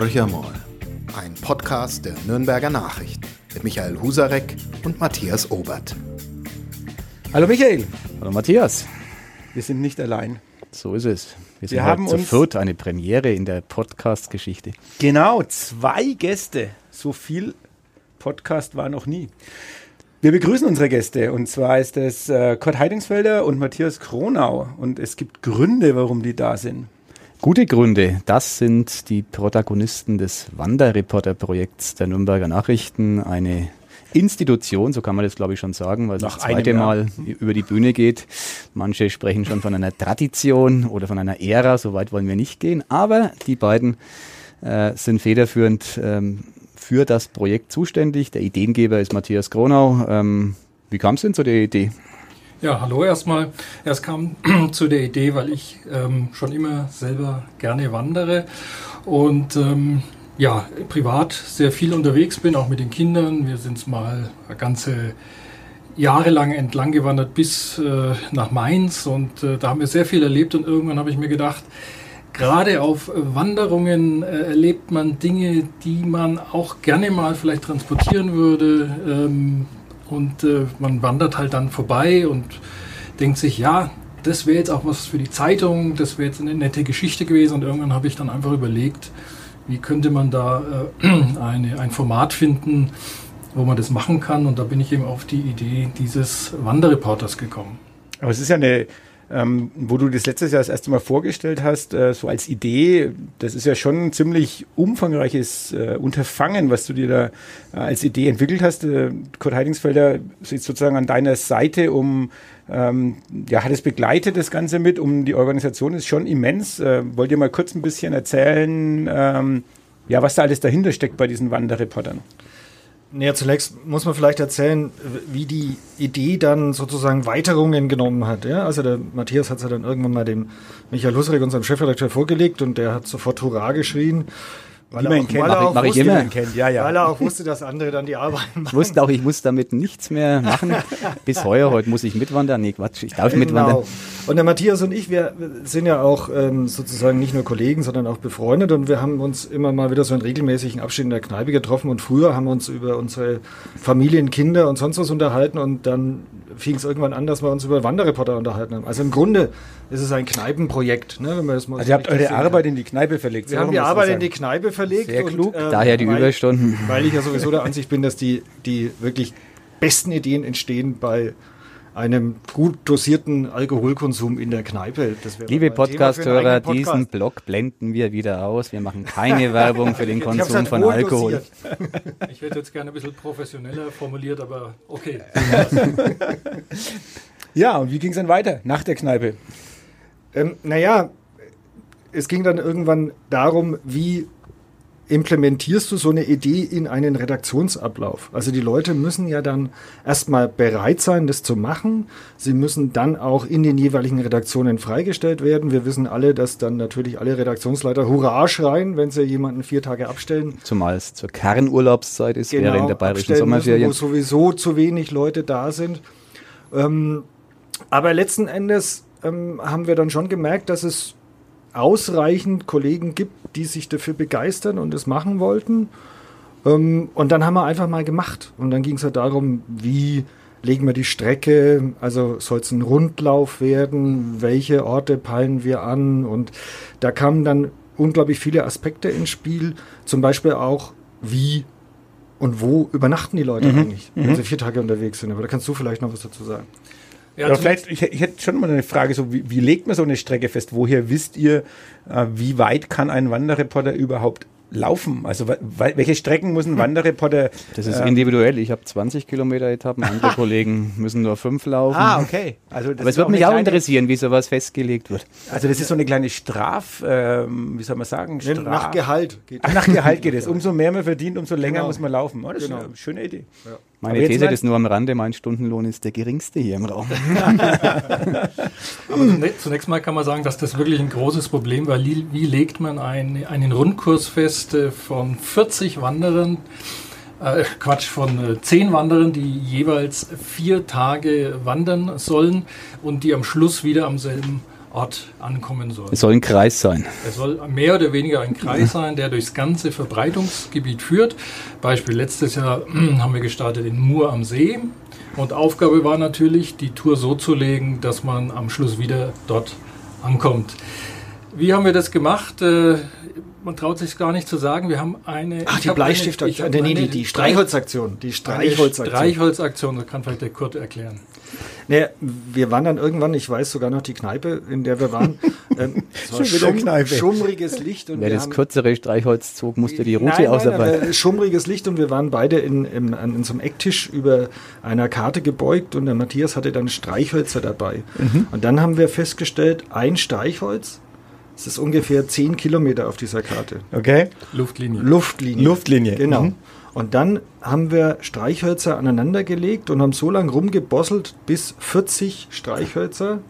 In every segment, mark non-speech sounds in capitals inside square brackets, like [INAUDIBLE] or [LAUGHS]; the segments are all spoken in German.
Horcher mal. Ein Podcast der Nürnberger Nachrichten mit Michael Husarek und Matthias Obert. Hallo Michael. Hallo Matthias. Wir sind nicht allein. So ist es. Wir, sind Wir haben zu viert eine Premiere in der Podcast-Geschichte. Genau, zwei Gäste. So viel Podcast war noch nie. Wir begrüßen unsere Gäste und zwar ist es äh, Kurt Heidingsfelder und Matthias Kronau und es gibt Gründe, warum die da sind. Gute Gründe. Das sind die Protagonisten des Wanderreporter-Projekts der Nürnberger Nachrichten. Eine Institution, so kann man das glaube ich schon sagen, weil es das zweite Mal über die Bühne geht. Manche sprechen schon von einer Tradition oder von einer Ära, so weit wollen wir nicht gehen. Aber die beiden äh, sind federführend ähm, für das Projekt zuständig. Der Ideengeber ist Matthias Kronau. Ähm, wie kam es denn zu der Idee? Ja, hallo erstmal. Es kam [CLEARS THROAT] zu der Idee, weil ich ähm, schon immer selber gerne wandere und ähm, ja, privat sehr viel unterwegs bin, auch mit den Kindern. Wir sind mal ganze Jahre lang entlang gewandert bis äh, nach Mainz und äh, da haben wir sehr viel erlebt und irgendwann habe ich mir gedacht, gerade auf Wanderungen äh, erlebt man Dinge, die man auch gerne mal vielleicht transportieren würde. Ähm, und äh, man wandert halt dann vorbei und denkt sich, ja, das wäre jetzt auch was für die Zeitung, das wäre jetzt eine nette Geschichte gewesen. Und irgendwann habe ich dann einfach überlegt, wie könnte man da äh, [CLEARS THROAT] eine, ein Format finden, wo man das machen kann. Und da bin ich eben auf die Idee dieses Wanderreporters gekommen. Aber es ist ja eine ähm, wo du das letztes Jahr das erste Mal vorgestellt hast, äh, so als Idee, das ist ja schon ein ziemlich umfangreiches äh, Unterfangen, was du dir da äh, als Idee entwickelt hast. Äh, Kurt Heidingsfelder sitzt sozusagen an deiner Seite, um ähm, ja, hat es begleitet das Ganze mit, um die Organisation ist schon immens. Äh, wollt ihr mal kurz ein bisschen erzählen, ähm, ja, was da alles dahinter steckt bei diesen Wanderreportern? Naja, zunächst muss man vielleicht erzählen, wie die Idee dann sozusagen Weiterungen genommen hat. Ja? Also der Matthias hat es ja dann irgendwann mal dem Michael Husserich, unserem Chefredakteur, vorgelegt und der hat sofort Hurra geschrien. Weil, er auch, kennt, weil, er auch wusste, kennt. Ja, ja. weil er auch wusste, dass andere dann die Arbeit machen. Ich wusste auch, ich muss damit nichts mehr machen. [LAUGHS] Bis heuer, heute muss ich mitwandern. Nee, Quatsch, ich darf genau. mitwandern. Und der Matthias und ich, wir sind ja auch ähm, sozusagen nicht nur Kollegen, sondern auch befreundet und wir haben uns immer mal wieder so in regelmäßigen Abständen in der Kneipe getroffen und früher haben wir uns über unsere Familien, Kinder und sonst was unterhalten und dann fing es irgendwann an, dass wir uns über Wanderreporter unterhalten haben. Also im Grunde ist es ein Kneipenprojekt. Ne, wenn man das mal also ihr habt eure Arbeit in die Kneipe verlegt. Wir haben die Arbeit in die Kneipe verlegt. Sehr klug. Und, ähm, Daher die weil, Überstunden. Weil ich ja sowieso der Ansicht bin, dass die, die wirklich besten Ideen entstehen bei einem gut dosierten Alkoholkonsum in der Kneipe. Liebe Podcast-Hörer, Podcast. diesen Blog blenden wir wieder aus. Wir machen keine [LAUGHS] Werbung für den Konsum halt von Alkohol. [LAUGHS] Ich hätte jetzt gerne ein bisschen professioneller formuliert, aber okay. ja, und wie ging es dann weiter nach der Kneipe? Ähm, naja, es ging dann irgendwann darum, wie implementierst du so eine Idee in einen Redaktionsablauf? Also die Leute müssen ja dann erstmal bereit sein, das zu machen. Sie müssen dann auch in den jeweiligen Redaktionen freigestellt werden. Wir wissen alle, dass dann natürlich alle Redaktionsleiter Hurra schreien, wenn sie jemanden vier Tage abstellen. Zumal es zur Kernurlaubszeit ist, genau, wäre in der bayerischen Sommerferien. Müssen, wo sowieso zu wenig Leute da sind. Ähm, aber letzten Endes ähm, haben wir dann schon gemerkt, dass es ausreichend Kollegen gibt, die sich dafür begeistern und es machen wollten. Ähm, und dann haben wir einfach mal gemacht. Und dann ging es halt darum, wie legen wir die Strecke, also soll es ein Rundlauf werden, welche Orte peilen wir an. Und da kamen dann unglaublich viele Aspekte ins Spiel, zum Beispiel auch, wie und wo übernachten die Leute mhm. eigentlich, wenn mhm. sie vier Tage unterwegs sind. Aber da kannst du vielleicht noch was dazu sagen. Ja, ja vielleicht, ich, ich, hätte schon mal eine Frage, so wie, wie, legt man so eine Strecke fest? Woher wisst ihr, äh, wie weit kann ein Wanderreporter überhaupt laufen? Also welche Strecken muss ein hm. Wanderreporter? Das ist äh, individuell. Ich habe 20 Kilometer Etappen, andere [LAUGHS] Kollegen müssen nur fünf laufen. Ah, okay. Also Aber es würde mich auch interessieren, wie sowas festgelegt wird. Also das ist so eine kleine Straf, äh, wie soll man sagen? Straf nach Gehalt geht Ach, nach Gehalt geht es. [LAUGHS] Umso mehr man verdient, umso länger genau. muss man laufen. Oh, das genau. ist eine schöne Idee. Ja. Meine These ist nur am Rande, mein Stundenlohn ist der geringste hier im Raum. [LAUGHS] Aber zunächst mal kann man sagen, dass das wirklich ein großes Problem war. Wie legt man einen, einen Rundkurs fest äh, von 40 Wanderern, äh, Quatsch, von äh, 10 Wanderern, die jeweils vier Tage wandern sollen und die am Schluss wieder am selben Ort ankommen soll. Es soll ein Kreis sein. Es soll mehr oder weniger ein Kreis sein, der durchs ganze Verbreitungsgebiet führt. Beispiel letztes Jahr haben wir gestartet in Mur am See. Und Aufgabe war natürlich, die Tour so zu legen, dass man am Schluss wieder dort ankommt. Wie haben wir das gemacht? Äh, man traut sich gar nicht zu sagen. Wir haben eine. Ach, die Bleistiftaktion. Eine, nee, nee, die Streichholzaktion. Die Streichholzaktion. Streichholzaktion, das kann vielleicht der Kurt erklären. Nee, wir waren dann irgendwann, ich weiß sogar noch die Kneipe, in der wir waren. [LAUGHS] Ähm, es war Schon Kneipe. schummriges Licht. Und Wer das kürzere Streichholz zog, musste die Route nein, ausarbeiten. Nein, schummriges Licht und wir waren beide in, in, in so einem Ecktisch über einer Karte gebeugt und der Matthias hatte dann Streichhölzer dabei. Mhm. Und dann haben wir festgestellt, ein Streichholz es ist ungefähr 10 Kilometer auf dieser Karte. Okay. Luftlinie. Luftlinie. Luftlinie. Genau. Mhm. Und dann haben wir Streichhölzer aneinandergelegt und haben so lange rumgebosselt, bis 40 Streichhölzer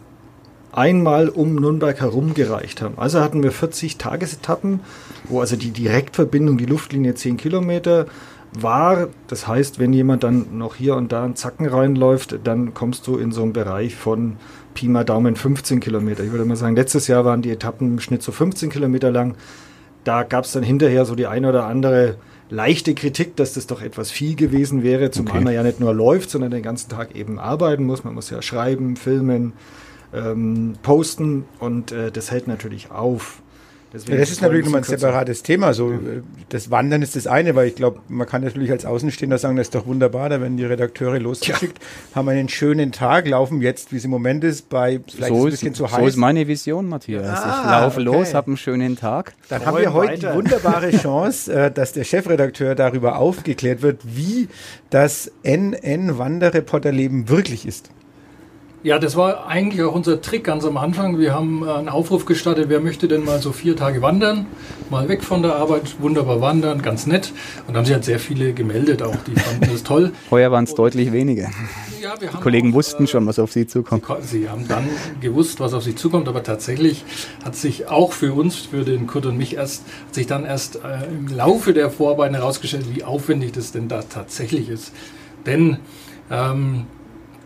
einmal um Nürnberg herum gereicht haben. Also hatten wir 40 Tagesetappen, wo also die Direktverbindung, die Luftlinie 10 Kilometer war. Das heißt, wenn jemand dann noch hier und da einen Zacken reinläuft, dann kommst du in so einen Bereich von Pi mal Daumen 15 Kilometer. Ich würde mal sagen, letztes Jahr waren die Etappen im Schnitt so 15 Kilometer lang. Da gab es dann hinterher so die eine oder andere leichte Kritik, dass das doch etwas viel gewesen wäre, zumal okay. man ja nicht nur läuft, sondern den ganzen Tag eben arbeiten muss. Man muss ja schreiben, filmen, ähm, posten und äh, das hält natürlich auf. Ja, das ist natürlich nochmal ein separates Thema. So, ja. Das Wandern ist das eine, weil ich glaube, man kann natürlich als Außenstehender sagen, das ist doch wunderbar, da werden die Redakteure losgeschickt, ja. haben einen schönen Tag, laufen jetzt, wie es im Moment ist, bei vielleicht so ist ein bisschen zu heiß. So ist meine Vision, Matthias. Ah, ich laufe okay. los, habe einen schönen Tag. Dann haben wir heute weiter. die wunderbare [LAUGHS] Chance, äh, dass der Chefredakteur darüber aufgeklärt wird, wie das NN-Wanderreporterleben wirklich ist. Ja, das war eigentlich auch unser Trick ganz am Anfang. Wir haben äh, einen Aufruf gestartet, wer möchte denn mal so vier Tage wandern, mal weg von der Arbeit, wunderbar wandern, ganz nett. Und haben sich halt sehr viele gemeldet auch, die fanden das toll. [LAUGHS] Heuer waren es deutlich weniger. Ja, die Kollegen auch, wussten schon, was auf sie zukommt. Sie, haben dann gewusst, was auf sie zukommt, aber tatsächlich hat sich auch für uns, für den Kurt und mich erst, hat sich dann erst äh, im Laufe der Vorarbeiten herausgestellt, wie aufwendig das denn da tatsächlich ist. Denn ähm,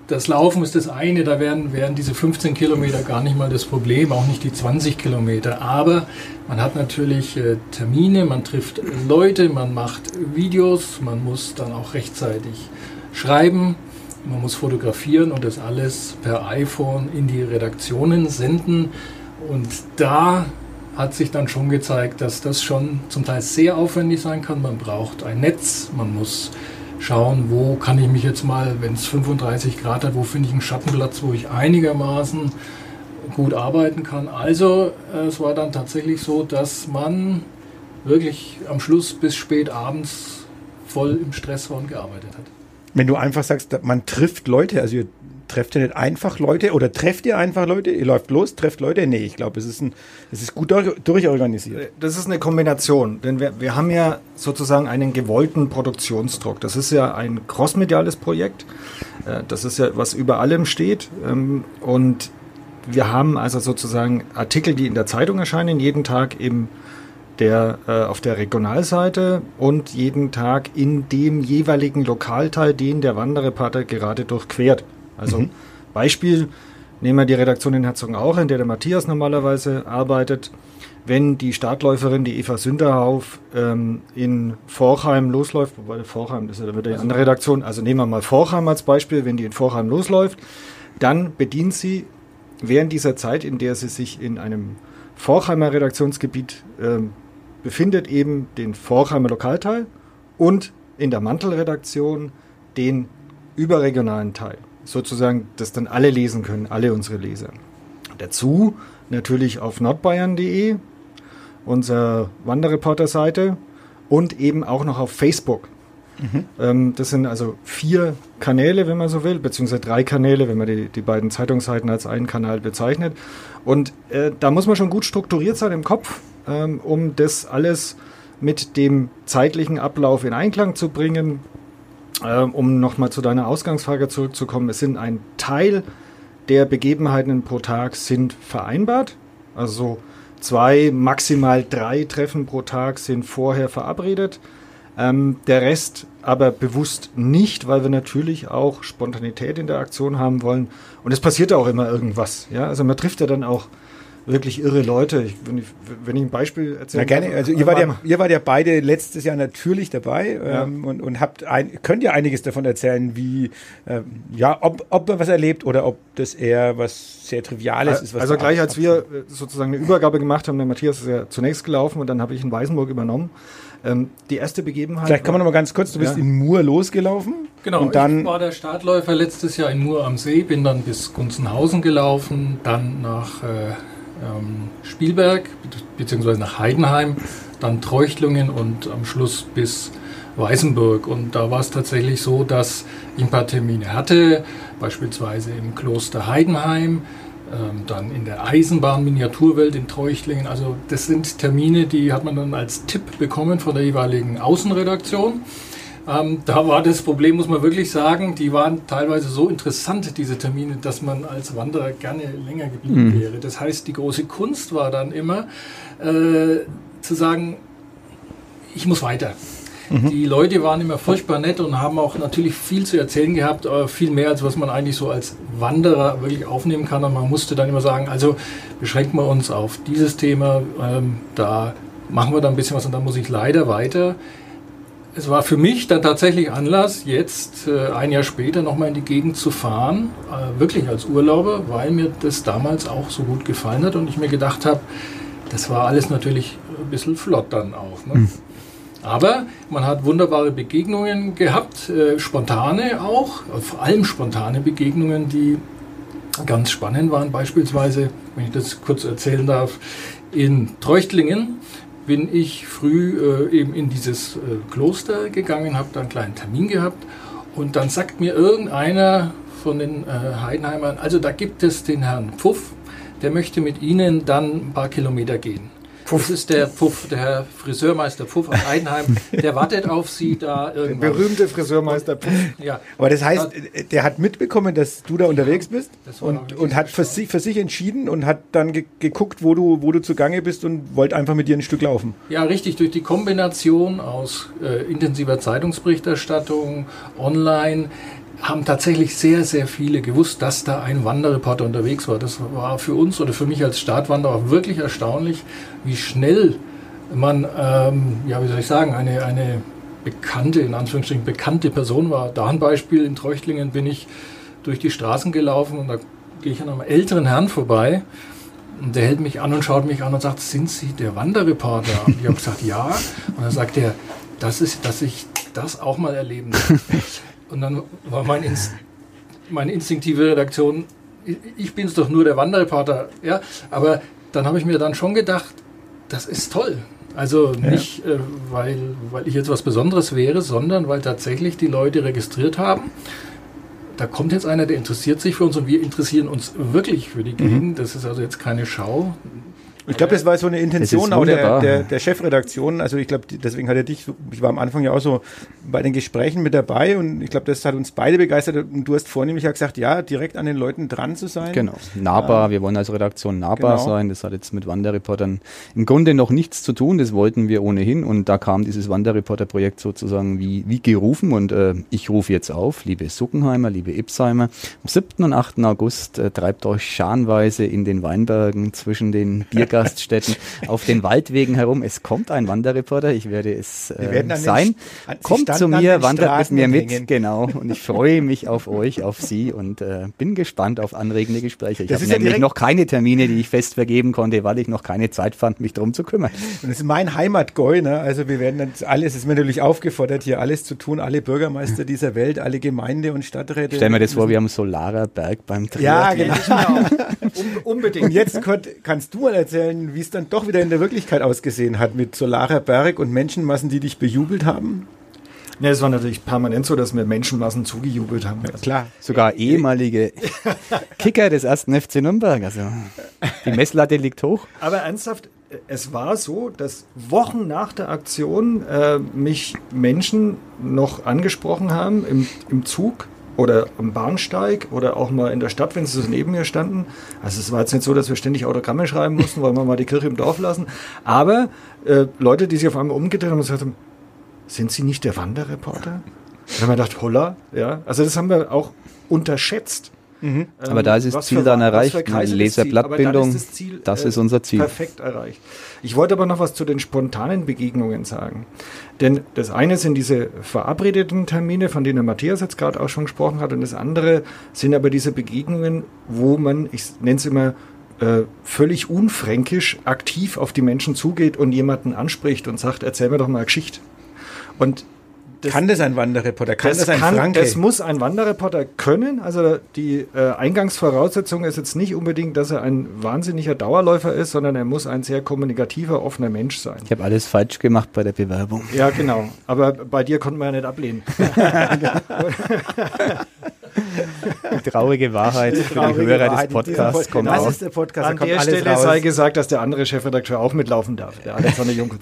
das Laufen ist das eine, da wären, wären diese 15 Kilometer gar nicht mal das Problem, auch nicht die 20 Kilometer. Aber man hat natürlich äh, Termine, man trifft Leute, man macht Videos, man muss dann auch rechtzeitig schreiben, man muss fotografieren und das alles per iPhone in die Redaktionen senden. Und da hat sich dann schon gezeigt, dass das schon zum Teil sehr aufwendig sein kann. Man braucht ein Netz, man muss schauen, wo kann ich mich jetzt mal, wenn es 35 Grad hat, wo finde ich einen Schattenplatz, wo ich einigermaßen gut arbeiten kann. Also es war dann tatsächlich so, dass man wirklich am Schluss bis spät abends voll im Stress war und gearbeitet hat. Wenn du einfach sagst, man trifft Leute, also ihr trefft ihr nicht einfach Leute oder trefft ihr einfach Leute? Ihr läuft los, trefft Leute? Nee, ich glaube, es ist, es ist gut durchorganisiert. Das ist eine Kombination, denn wir, wir haben ja sozusagen einen gewollten Produktionsdruck. Das ist ja ein crossmediales Projekt. Äh, das ist ja, was über allem steht. Ähm, und wir haben also sozusagen Artikel, die in der Zeitung erscheinen, jeden Tag im der äh, auf der Regionalseite und jeden Tag in dem jeweiligen Lokalteil, den der Wanderreporter gerade durchquert. Also mhm. Beispiel, nehmen wir die Redaktion in Herzogenaurach, in der der Matthias normalerweise arbeitet. Wenn die Startläuferin, die Eva Sünderhauf, ähm, in Vorheim losläuft, wobei Vorheim ist ja wieder die andere Redaktion, also nehmen wir mal Vorheim als Beispiel, wenn die in Vorheim losläuft, dann bedient sie während dieser Zeit, in der sie sich in einem Vorheimer Redaktionsgebiet ähm, befindet, eben den Vorheimer Lokalteil und in der Mantelredaktion den überregionalen Teil sozusagen das dann alle lesen können, alle unsere Leser. Dazu natürlich auf nordbayern.de, unsere Wanderreporter-Seite und eben auch noch auf Facebook. Mhm. Ähm, das sind also vier Kanäle, wenn man so will, beziehungsweise drei Kanäle, wenn man die, die beiden Zeitungsseiten als einen Kanal bezeichnet. Und äh, da muss man schon gut strukturiert sein im Kopf, ähm, um das alles mit dem zeitlichen Ablauf in Einklang zu bringen, ähm, um nochmal zu deiner Ausgangsfrage zurückzukommen, es sind ein Teil der Begebenheiten pro Tag sind vereinbart. Also zwei, maximal drei Treffen pro Tag sind vorher verabredet. Ähm, der Rest aber bewusst nicht, weil wir natürlich auch Spontanität in der Aktion haben wollen. Und es passiert auch immer irgendwas. Ja? Also man trifft ja dann auch wirklich irre Leute. Ich, wenn, ich, wenn ich ein Beispiel erzähle. gerne. Also ihr wart, ja, ihr wart ja beide letztes Jahr natürlich dabei ja. ähm, und, und habt ein, könnt ja einiges davon erzählen, wie äh, ja, ob, ob man was erlebt oder ob das eher was sehr Triviales ist. also gleich als wir äh, sozusagen eine Übergabe gemacht haben, der Matthias ist ja zunächst gelaufen und dann habe ich in Weißenburg übernommen. Ähm, die erste Begebenheit. Vielleicht kann man noch mal ganz kurz, du bist ja. in Mur losgelaufen. Genau, und dann ich war der Startläufer letztes Jahr in Mur am See, bin dann bis Gunzenhausen gelaufen, dann nach äh, ähm, Spielberg beziehungsweise nach Heidenheim, dann Treuchtlungen und am Schluss bis Weißenburg. Und da war es tatsächlich so, dass ich ein paar Termine hatte, beispielsweise im Kloster Heidenheim, ähm, dann in der Eisenbahn-Miniaturwelt in Treuchtlingen. Also das sind Termine, die hat man dann als Tipp bekommen von der jeweiligen Außenredaktion. Ähm, da war das Problem, muss man wirklich sagen, die waren teilweise so interessant, diese Termine, dass man als Wanderer gerne länger geblieben mhm. wäre. Das heißt, die große Kunst war dann immer äh, zu sagen, ich muss weiter. Mhm. Die Leute waren immer furchtbar nett und haben auch natürlich viel zu erzählen gehabt, aber viel mehr, als was man eigentlich so als Wanderer wirklich aufnehmen kann. Und man musste dann immer sagen, also beschränken wir uns auf dieses Thema, ähm, da machen wir da ein bisschen was und dann muss ich leider weiter. Es war für mich dann tatsächlich Anlass, jetzt äh, ein Jahr später nochmal in die Gegend zu fahren, äh, wirklich als Urlauber, weil mir das damals auch so gut gefallen hat und ich mir gedacht habe, das war alles natürlich ein bisschen flott dann auch. Ne? Mhm. Aber man hat wunderbare Begegnungen gehabt, äh, spontane auch, vor allem spontane Begegnungen, die ganz spannend waren. Beispielsweise, wenn ich das kurz erzählen darf, in Treuchtlingen bin ich früh äh, eben in dieses äh, Kloster gegangen, habe da einen kleinen Termin gehabt und dann sagt mir irgendeiner von den äh, Heidenheimern, also da gibt es den Herrn Pfuff, der möchte mit Ihnen dann ein paar Kilometer gehen. Puff. Das ist der Puff, der Herr Friseurmeister Puff aus Eidenheim. Der wartet auf Sie da irgendwann. Der berühmte Friseurmeister Puff. Ja. Aber das heißt, der hat mitbekommen, dass du da unterwegs bist und, und hat für sich, für sich entschieden und hat dann ge geguckt, wo du, wo du zugange bist und wollte einfach mit dir ein Stück laufen. Ja, richtig. Durch die Kombination aus äh, intensiver Zeitungsberichterstattung, online, haben tatsächlich sehr, sehr viele gewusst, dass da ein Wanderreporter unterwegs war. Das war für uns oder für mich als Startwanderer wirklich erstaunlich, wie schnell man, ähm, ja, wie soll ich sagen, eine, eine bekannte, in Anführungsstrichen bekannte Person war. Da ein Beispiel, in Treuchtlingen bin ich durch die Straßen gelaufen und da gehe ich an einem älteren Herrn vorbei und der hält mich an und schaut mich an und sagt, sind Sie der Wanderreporter? Und ich habe gesagt, ja. Und dann sagt er, das ist, dass ich das auch mal erleben darf. [LAUGHS] Und dann war mein Inst meine instinktive Redaktion, ich bin es doch nur der Wanderreporter. Ja? Aber dann habe ich mir dann schon gedacht, das ist toll. Also nicht, ja. äh, weil, weil ich jetzt was Besonderes wäre, sondern weil tatsächlich die Leute registriert haben. Da kommt jetzt einer, der interessiert sich für uns und wir interessieren uns wirklich für die Gegend. Mhm. Das ist also jetzt keine Schau. Ich glaube, das war so eine Intention auch der, der, der, Chefredaktion. Also ich glaube, deswegen hat er dich, ich war am Anfang ja auch so bei den Gesprächen mit dabei und ich glaube, das hat uns beide begeistert und du hast vornehmlich ja gesagt, ja, direkt an den Leuten dran zu sein. Genau, nahbar, ähm, wir wollen als Redaktion nahbar genau. sein. Das hat jetzt mit Wanderreportern im Grunde noch nichts zu tun, das wollten wir ohnehin und da kam dieses Wanderreporter-Projekt sozusagen wie, wie gerufen und äh, ich rufe jetzt auf, liebe Suckenheimer, liebe Ipsheimer, am 7. und 8. August äh, treibt euch scharenweise in den Weinbergen zwischen den Biergarten [LAUGHS] Gaststätten, auf den Waldwegen herum. Es kommt ein Wanderreporter, ich werde es äh, sein. Den, kommt zu mir, wandert mit mir mit, hängen. genau. Und ich freue mich auf euch, auf Sie und äh, bin gespannt auf anregende Gespräche. Ich habe nämlich ja noch keine Termine, die ich fest vergeben konnte, weil ich noch keine Zeit fand, mich darum zu kümmern. Und das ist mein Heimatgäu, ne? Also wir werden dann alles, es ist mir natürlich aufgefordert, hier alles zu tun, alle Bürgermeister dieser Welt, alle Gemeinde und Stadträte. Stell mir das vor, wir haben Solarer Berg beim Triathlon. Ja, genau. [LAUGHS] Unbedingt. Und jetzt kannst du mal erzählen, erzählen, wie es dann doch wieder in der Wirklichkeit ausgesehen hat mit Solarer Berg und Menschenmassen, die dich bejubelt haben? Ne, es war natürlich permanent so, dass mir Menschenmassen zugejubelt haben. Ja, klar, sogar ehemalige [LAUGHS] Kicker des ersten FC Nürnberg. Also die Messlatte liegt hoch. Aber ernsthaft, es war so, dass Wochen nach der Aktion äh, mich Menschen noch angesprochen haben im, im Zug oder am Bahnsteig oder auch mal in der Stadt, wenn sie so neben mir standen. Also es war jetzt nicht so, dass wir ständig Autogramme schreiben mussten, weil wir mal die Kirche im Dorf lassen. Aber äh, Leute, die sich auf einmal umgedreht haben und gesagt haben, sind Sie nicht der Wanderreporter? Da haben wir gedacht, holla, ja. Also das haben wir auch unterschätzt. Mhm. Ähm, Aber da ist das Ziel dann erreicht. Laserblattbildung, das, Ziel, das ist unser Ziel. Perfekt erreicht. Ich wollte aber noch was zu den spontanen Begegnungen sagen. Denn das eine sind diese verabredeten Termine, von denen Matthias jetzt gerade auch schon gesprochen hat, und das andere sind aber diese Begegnungen, wo man, ich nenne es immer, äh, völlig unfränkisch aktiv auf die Menschen zugeht und jemanden anspricht und sagt, erzähl mir doch mal eine Geschichte. Und das, kann das ein Wanderreporter? Kann das, das ein kann, Franke? Das muss ein Wanderreporter können. Also die äh, Eingangsvoraussetzung ist jetzt nicht unbedingt, dass er ein wahnsinniger Dauerläufer ist, sondern er muss ein sehr kommunikativer, offener Mensch sein. Ich habe alles falsch gemacht bei der Bewerbung. Ja, genau. Aber bei dir konnten wir ja nicht ablehnen. [LAUGHS] Die traurige Wahrheit für die Hörer Wahrheit, des Podcasts kommt Das ist der Podcast. An der Stelle raus. sei gesagt, dass der andere Chefredakteur auch mitlaufen darf, der Alexander Junkers.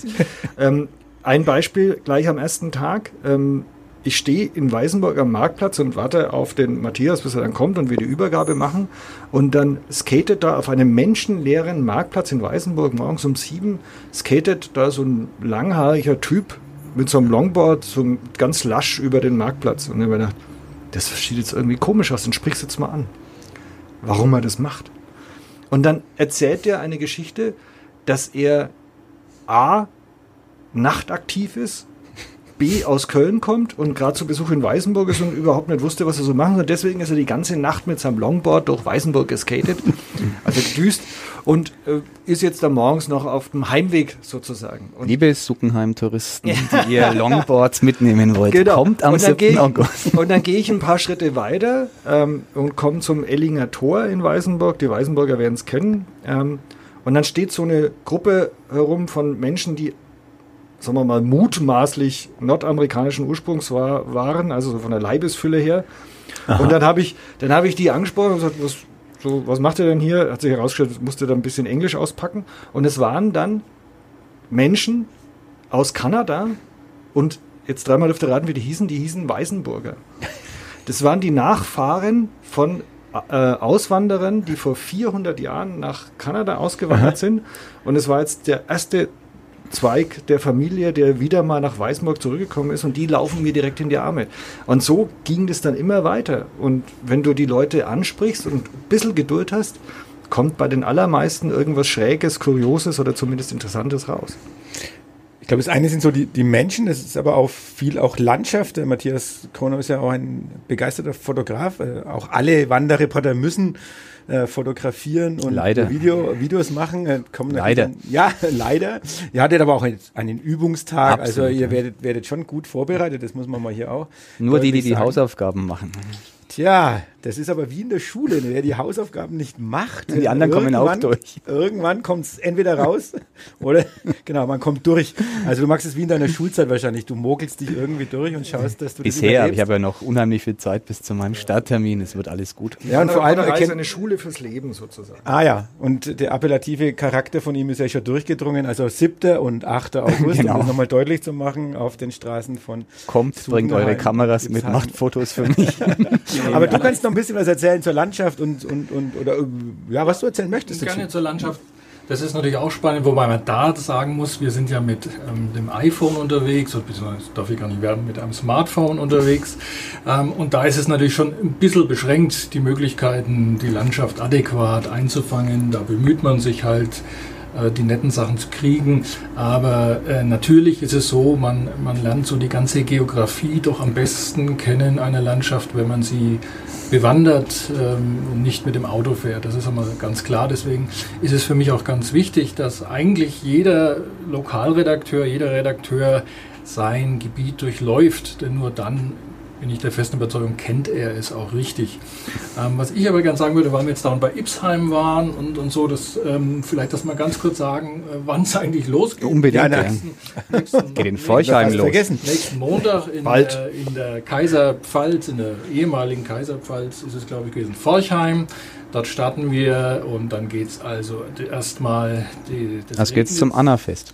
ähm, [LAUGHS] ein Beispiel gleich am ersten Tag. Ähm, ich stehe in Weißenburg am Marktplatz und warte auf den Matthias, bis er dann kommt und wir die Übergabe machen. Und dann skatet da auf einem menschenleeren Marktplatz in Weißenburg morgens um sieben, skatet da so ein langhaariger Typ mit so einem Longboard so ganz lasch über den Marktplatz. Und dann habe ich gedacht, das sieht jetzt irgendwie komisch aus, dann sprichst du jetzt mal an, warum er das macht. Und dann erzählt er eine Geschichte, dass er A nachtaktiv ist, B aus Köln kommt und gerade zu Besuch in Weißenburg ist und überhaupt nicht wusste, was er so machen soll. Deswegen ist er die ganze Nacht mit seinem Longboard durch Weißenburg geskatet, also gedüst und äh, ist jetzt da morgens noch auf dem Heimweg sozusagen. Und Liebe Suckenheim-Touristen, [LAUGHS] die ihr Longboards mitnehmen wollt, genau. kommt am 7. August. Und dann gehe ich ein paar Schritte weiter ähm, und komme zum Ellinger Tor in Weißenburg. Die Weißenburger werden es kennen. Ähm, und dann steht so eine Gruppe herum von Menschen, die sagen wir mal, mutmaßlich nordamerikanischen Ursprungs war, waren, also von der Leibesfülle her. Aha. Und dann habe ich, dann habe ich die angesprochen und gesagt, was, so, was macht ihr denn hier? Hat sich herausgestellt, musste dann ein bisschen Englisch auspacken. Und es waren dann Menschen aus Kanada und jetzt dreimal dürfte raten, wie die hießen, die hießen Weißenburger. Das waren die Nachfahren von äh, Auswanderern, die vor 400 Jahren nach Kanada ausgewandert Aha. sind. Und es war jetzt der erste Zweig der Familie, der wieder mal nach Weißenburg zurückgekommen ist und die laufen mir direkt in die Arme. Und so ging das dann immer weiter. Und wenn du die Leute ansprichst und ein bisschen Geduld hast, kommt bei den allermeisten irgendwas Schräges, Kurioses oder zumindest Interessantes raus. Ich glaube, das eine sind so die, die Menschen, das ist aber auch viel auch Landschaft. Der Matthias Kroner ist ja auch ein begeisterter Fotograf. Äh, auch alle Wanderreporter müssen äh, fotografieren und leider. Video, Videos machen. Äh, leider. Dann, ja, [LAUGHS] leider. Ihr hattet aber auch einen Übungstag, also Absolut, also ihr werdet, werdet schon gut vorbereitet, das muss man mal hier auch. Nur die, die die Hausaufgaben machen. Tja, das ist aber wie in der Schule. Ne? Wer die Hausaufgaben nicht macht, die anderen kommen auch durch. Irgendwann kommt es entweder raus [LAUGHS] oder genau, man kommt durch. Also du machst es wie in deiner Schulzeit wahrscheinlich. Du mogelst dich irgendwie durch und schaust, dass du Bisher, das ich habe ja noch unheimlich viel Zeit bis zu meinem Starttermin. Es wird alles gut. Ja, und vor allem erkennt eine Schule fürs Leben sozusagen. Ah ja, und der appellative Charakter von ihm ist ja schon durchgedrungen. Also 7. und 8. [LAUGHS] August, genau. um das nochmal deutlich zu machen, auf den Straßen von Kommt, Zugenheim. bringt eure Kameras mit, macht Fotos für mich. [LAUGHS] Aber du kannst noch ein bisschen was erzählen zur Landschaft und, und, und oder ja, was du erzählen möchtest. Gerne zur Landschaft. Das ist natürlich auch spannend, wobei man da sagen muss, wir sind ja mit ähm, dem iPhone unterwegs, oder beziehungsweise darf ich gar nicht werden, mit einem Smartphone unterwegs. Ähm, und da ist es natürlich schon ein bisschen beschränkt, die Möglichkeiten, die Landschaft adäquat einzufangen. Da bemüht man sich halt, die netten Sachen zu kriegen. Aber äh, natürlich ist es so, man, man lernt so die ganze Geografie doch am besten kennen einer Landschaft, wenn man sie bewandert ähm, und nicht mit dem Auto fährt. Das ist einmal ganz klar. Deswegen ist es für mich auch ganz wichtig, dass eigentlich jeder Lokalredakteur, jeder Redakteur sein Gebiet durchläuft, denn nur dann bin ich der festen Überzeugung, kennt er es auch richtig. Ähm, was ich aber gerne sagen würde, weil wir jetzt da bei Ipsheim waren und, und so, dass ähm, vielleicht das mal ganz kurz sagen, äh, wann es eigentlich losgeht. Unbedingt. Nächsten, nächsten, [LAUGHS] Geht in Forchheim los. Vergessen. Nächsten Montag in, Bald. Äh, in der Kaiserpfalz, in der ehemaligen Kaiserpfalz ist es, glaube ich, gewesen, Forchheim. Dort starten wir und dann geht es also erstmal. Das, das geht zum Anna-Fest.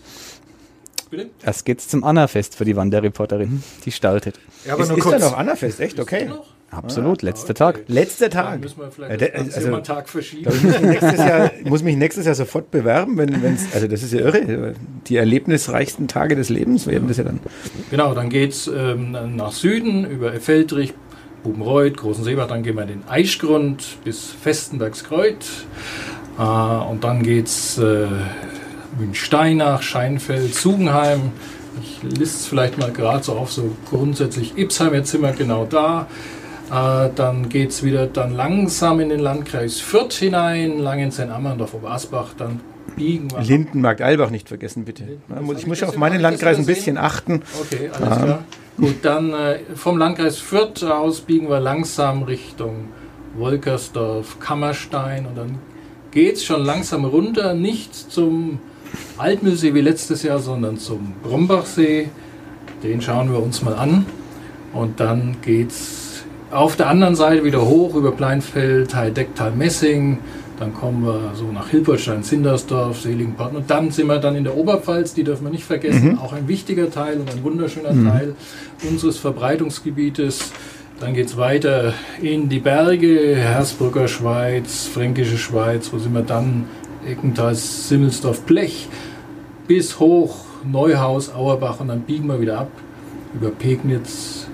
Bitte? Erst geht's zum Anna-Fest für die Wanderreporterin, die staltet. Ja, aber ist, nur ist kurz. da noch Anna-Fest, echt? Okay. Absolut, ah, letzter okay. Tag. Letzter Tag. Dann müssen wir vielleicht äh, also, einen Tag verschieben. Ich muss mich, nächstes Jahr, muss mich nächstes Jahr sofort bewerben, wenn es, also das ist ja irre. Die erlebnisreichsten Tage des Lebens werden das ja dann. Genau, dann geht's ähm, nach Süden über Feldrich Bubenreuth, Großen Seebach, dann gehen wir in den Eichgrund bis Festenbergskreuth. Äh, und dann geht es äh, Münsteinach, Scheinfeld, Zugenheim. Ich liste es vielleicht mal gerade so auf, so grundsätzlich Ipsheim, jetzt sind wir genau da. Äh, dann geht es wieder dann langsam in den Landkreis Fürth hinein, Langenzenn, Ammerndorf, Obersbach, dann biegen wir. Lindenmarkt, Albach nicht vergessen, bitte. ich muss ja auf meinen Landkreis ein bisschen achten. Okay, alles ah. klar. Gut, dann äh, vom Landkreis Fürth aus biegen wir langsam Richtung Wolkersdorf, Kammerstein und dann geht es schon langsam runter, nicht zum Altmühlsee wie letztes Jahr, sondern zum Brombachsee. Den schauen wir uns mal an. Und dann geht es auf der anderen Seite wieder hoch über Pleinfeld, Heidecktal, Messing. Dann kommen wir so nach Hilperstein, Sindersdorf, Seligenparten. Und dann sind wir dann in der Oberpfalz, die dürfen wir nicht vergessen. Mhm. Auch ein wichtiger Teil und ein wunderschöner mhm. Teil unseres Verbreitungsgebietes. Dann geht es weiter in die Berge, Hersbrucker Schweiz, Fränkische Schweiz, wo sind wir dann? Eckental, Simmelsdorf, Blech, bis hoch Neuhaus, Auerbach und dann biegen wir wieder ab über Pegnitz,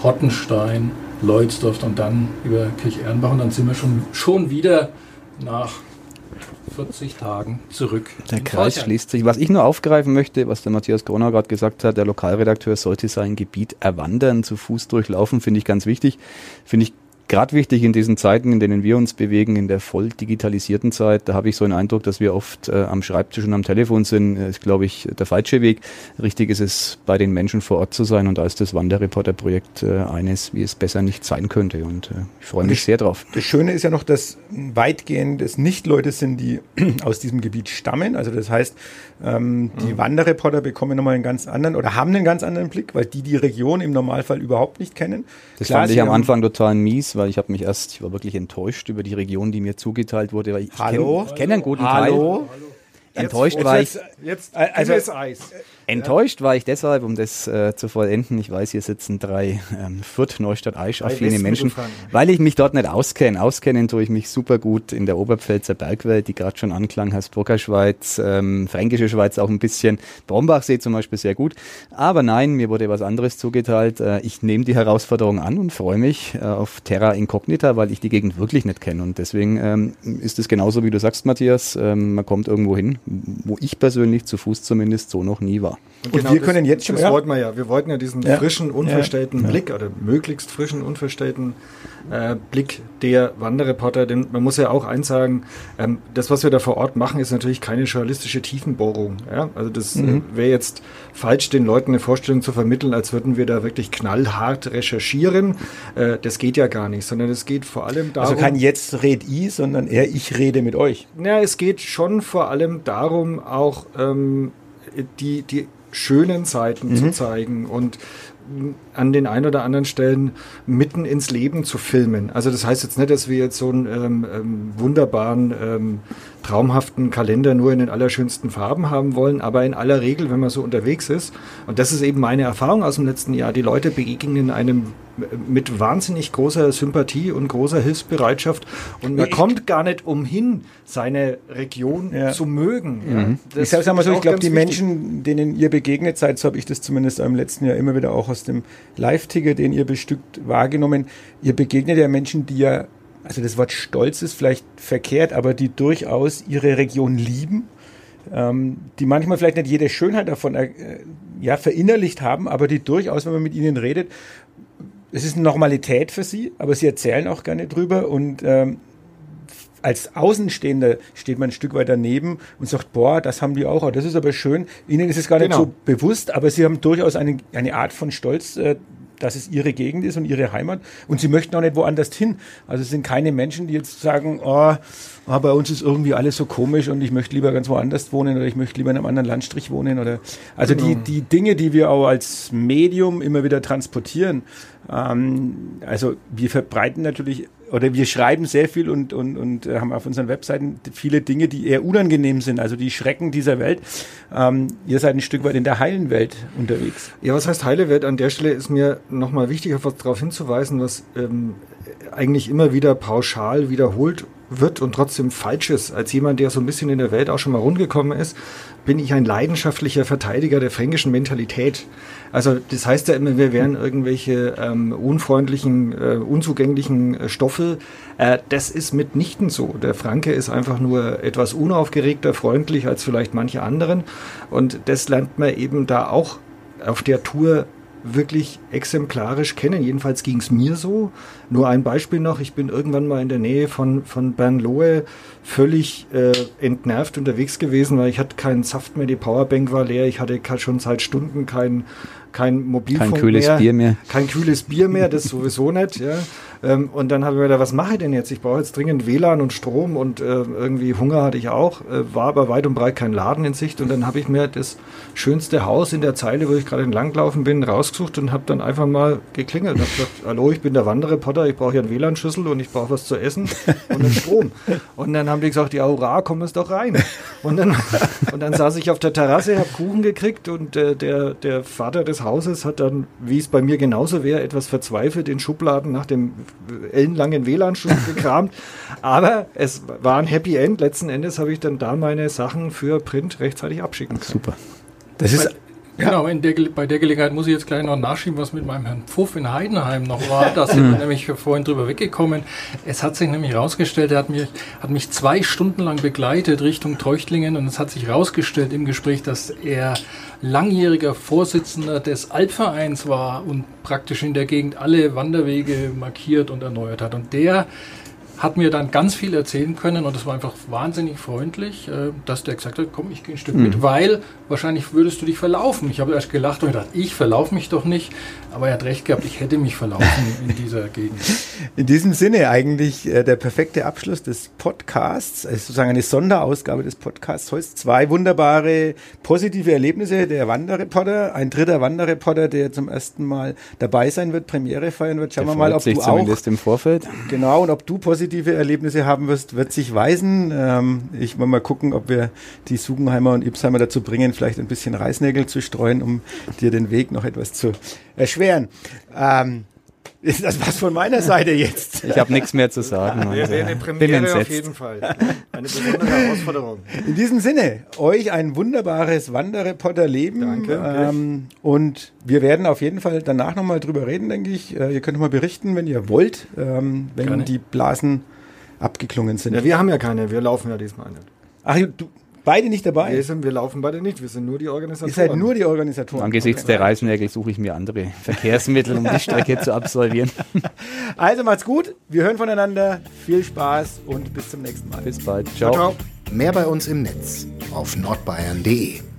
Pottenstein, Leutsdorf und dann über Kirch-Ehrenbach und dann sind wir schon, schon wieder nach 40 Tagen zurück. Der Kreis Vorteil. schließt sich. Was ich nur aufgreifen möchte, was der Matthias Gronau gerade gesagt hat, der Lokalredakteur sollte sein Gebiet erwandern, zu Fuß durchlaufen, finde ich ganz wichtig. Finde ich gerade wichtig in diesen Zeiten, in denen wir uns bewegen, in der voll digitalisierten Zeit, da habe ich so einen Eindruck, dass wir oft äh, am Schreibtisch und am Telefon sind, ist, glaube ich, der falsche Weg. Richtig ist es, bei den Menschen vor Ort zu sein und da ist das Wanderreporter-Projekt äh, eines, wie es besser nicht sein könnte und äh, ich freue mich sehr drauf. Das Schöne ist ja noch, dass weitgehend es nicht Leute sind, die [CLEARS THROAT] aus diesem Gebiet stammen. Also das heißt, ähm, die mhm. Wanderreporter bekommen nochmal einen ganz anderen oder haben einen ganz anderen Blick, weil die die Region im Normalfall überhaupt nicht kennen. Das Klar, fand ich am Anfang total mies, weil ich habe mich erst, ich war wirklich enttäuscht über die Region, die mir zugeteilt wurde. Weil ich Hallo? kenne kenn einen guten Hallo? Teil. Enttäuscht jetzt, war ich. Jetzt, jetzt also, Eis. Enttäuscht war ich deshalb, um das äh, zu vollenden. Ich weiß, hier sitzen drei ähm, Fürth, Neustadt, Aisch affine Menschen, weil ich mich dort nicht auskenne. Auskennen tue ich mich super gut in der Oberpfälzer Bergwelt, die gerade schon anklang, Hersbrucker Schweiz, ähm, Fränkische Schweiz auch ein bisschen, Brombachsee zum Beispiel sehr gut. Aber nein, mir wurde was anderes zugeteilt. Äh, ich nehme die Herausforderung an und freue mich äh, auf Terra Incognita, weil ich die Gegend wirklich nicht kenne. Und deswegen ähm, ist es genauso, wie du sagst, Matthias. Ähm, man kommt irgendwo hin, wo ich persönlich zu Fuß zumindest so noch nie war. Und, genau wir das, können jetzt schon. Das ja. wollten wir ja. Wir wollten ja diesen ja. frischen, unverstellten ja. Blick oder möglichst frischen, unverstellten äh, Blick der Wanderreporter. Denn man muss ja auch eins sagen: ähm, Das, was wir da vor Ort machen, ist natürlich keine journalistische Tiefenbohrung. Ja? Also das äh, mhm. wäre jetzt falsch, den Leuten eine Vorstellung zu vermitteln, als würden wir da wirklich knallhart recherchieren. Äh, das geht ja gar nicht, sondern es geht vor allem darum. Also kein Jetzt red ich, sondern eher ich rede mit euch. Ja, es geht schon vor allem darum, auch ähm, die, die schönen Seiten mhm. zu zeigen und an den ein oder anderen Stellen mitten ins Leben zu filmen. Also das heißt jetzt nicht, dass wir jetzt so einen ähm, ähm, wunderbaren, ähm, traumhaften Kalender nur in den allerschönsten Farben haben wollen, aber in aller Regel, wenn man so unterwegs ist, und das ist eben meine Erfahrung aus dem letzten Jahr, die Leute begegnen einem mit wahnsinnig großer Sympathie und großer Hilfsbereitschaft und man ich kommt gar nicht umhin, seine Region ja. zu mögen. Ja. Mhm. Ich sage mal so, ich glaube, die. Menschen, denen ihr begegnet seid, so habe ich das zumindest im letzten Jahr immer wieder auch aus dem Live-Ticker, den ihr bestückt, wahrgenommen. Ihr begegnet ja Menschen, die ja, also das Wort Stolz ist vielleicht verkehrt, aber die durchaus ihre Region lieben, ähm, die manchmal vielleicht nicht jede Schönheit davon äh, ja, verinnerlicht haben, aber die durchaus, wenn man mit ihnen redet, es ist eine Normalität für sie, aber sie erzählen auch gerne drüber und ähm, als Außenstehender steht man ein Stück weit daneben und sagt, boah, das haben die auch, das ist aber schön. Ihnen ist es gar nicht genau. so bewusst, aber sie haben durchaus eine, eine Art von Stolz, äh, dass es ihre Gegend ist und ihre Heimat und sie möchten auch nicht woanders hin. Also es sind keine Menschen, die jetzt sagen, oh, oh, bei uns ist irgendwie alles so komisch und ich möchte lieber ganz woanders wohnen oder ich möchte lieber in einem anderen Landstrich wohnen oder also genau. die, die Dinge, die wir auch als Medium immer wieder transportieren, ähm, also wir verbreiten natürlich oder wir schreiben sehr viel und, und, und äh, haben auf unseren Webseiten viele Dinge, die eher unangenehm sind, also die Schrecken dieser Welt. Ähm, ihr seid ein Stück weit in der heilen Welt unterwegs. Ja, was heißt heile Welt? An der Stelle ist mir nochmal wichtig, darauf hinzuweisen, was ähm, eigentlich immer wieder pauschal wiederholt wird und trotzdem falsch ist. Als jemand, der so ein bisschen in der Welt auch schon mal rundgekommen ist, bin ich ein leidenschaftlicher Verteidiger der fränkischen Mentalität. Also das heißt ja immer, wir wären irgendwelche ähm, unfreundlichen, äh, unzugänglichen äh, Stoffe. Äh, das ist mitnichten so. Der Franke ist einfach nur etwas unaufgeregter, freundlich als vielleicht manche anderen. Und das lernt man eben da auch auf der Tour wirklich exemplarisch kennen. Jedenfalls ging es mir so. Nur ein Beispiel noch. Ich bin irgendwann mal in der Nähe von, von Bernlohe völlig äh, entnervt unterwegs gewesen, weil ich hatte keinen Saft mehr, die Powerbank war leer, ich hatte schon seit Stunden kein, kein Mobilfunk kein kühles mehr, Bier mehr. Kein kühles Bier mehr, das [LAUGHS] sowieso nicht. Ja. Ähm, und dann habe ich mir gedacht, was mache ich denn jetzt? Ich brauche jetzt dringend WLAN und Strom und äh, irgendwie Hunger hatte ich auch, äh, war aber weit und breit kein Laden in Sicht. Und dann habe ich mir das schönste Haus in der Zeile, wo ich gerade entlanglaufen bin, rausgesucht und habe dann einfach mal geklingelt und habe gesagt, hallo, ich bin der Wanderreporter, ich brauche hier einen WLAN-Schlüssel und ich brauche was zu essen und einen Strom. Und dann haben die gesagt, ja, hurra, komm es doch rein. Und dann, und dann saß ich auf der Terrasse, habe Kuchen gekriegt und äh, der, der Vater des Hauses hat dann, wie es bei mir genauso wäre, etwas verzweifelt in Schubladen nach dem ellenlangen WLAN-Schutz [LAUGHS] gekramt. Aber es war ein Happy End. Letzten Endes habe ich dann da meine Sachen für Print rechtzeitig abschicken können. Super. Das ist. Genau, der, bei der Gelegenheit muss ich jetzt gleich noch nachschieben, was mit meinem Herrn Pfuff in Heidenheim noch war. Da sind [LAUGHS] wir nämlich vorhin drüber weggekommen. Es hat sich nämlich herausgestellt, er hat mich, hat mich zwei Stunden lang begleitet Richtung Treuchtlingen und es hat sich herausgestellt im Gespräch, dass er langjähriger Vorsitzender des Alpvereins war und praktisch in der Gegend alle Wanderwege markiert und erneuert hat. Und der hat mir dann ganz viel erzählen können und es war einfach wahnsinnig freundlich, äh, dass der gesagt hat, komm, ich gehe ein Stück mhm. mit, weil wahrscheinlich würdest du dich verlaufen. Ich habe erst gelacht und gedacht, ich verlaufe mich doch nicht, aber er hat recht gehabt, ich hätte mich verlaufen in dieser Gegend. [LAUGHS] In diesem Sinne eigentlich äh, der perfekte Abschluss des Podcasts, also sozusagen eine Sonderausgabe des Podcasts. Heute zwei wunderbare positive Erlebnisse. Der Wanderreporter, ein dritter Wanderreporter, der zum ersten Mal dabei sein wird, Premiere feiern wird. Schauen der wir mal, ob du auch im Vorfeld. Genau und ob du positiv positive Erlebnisse haben wirst, wird sich weisen. Ähm, ich will mal gucken, ob wir die Sugenheimer und Ipsheimer dazu bringen, vielleicht ein bisschen Reißnägel zu streuen, um dir den Weg noch etwas zu erschweren. Ähm, ist das was von meiner Seite jetzt? Ich habe nichts mehr zu sagen. Wir wäre eine Premiere auf jeden Fall. Eine besondere Herausforderung. In diesem Sinne, euch ein wunderbares Wanderreporter-Leben. Danke. Ähm, und wir werden auf jeden Fall danach nochmal drüber reden, denke ich. Äh, ihr könnt mal berichten, wenn ihr wollt, ähm, wenn Gerne. die Blasen abgeklungen sind. Ja, wir haben ja keine, wir laufen ja diesmal nicht. Ach, du, Beide nicht dabei? Wir, sind, wir laufen beide nicht, wir sind nur die Organisatoren. Ihr seid nur die Organisatoren. Angesichts der Reißnägel suche ich mir andere Verkehrsmittel, um die Strecke zu absolvieren. [LAUGHS] Also macht's gut, wir hören voneinander, viel Spaß und bis zum nächsten Mal. Bis bald, ciao. ciao, ciao. Mehr bei uns im Netz auf nordbayern.de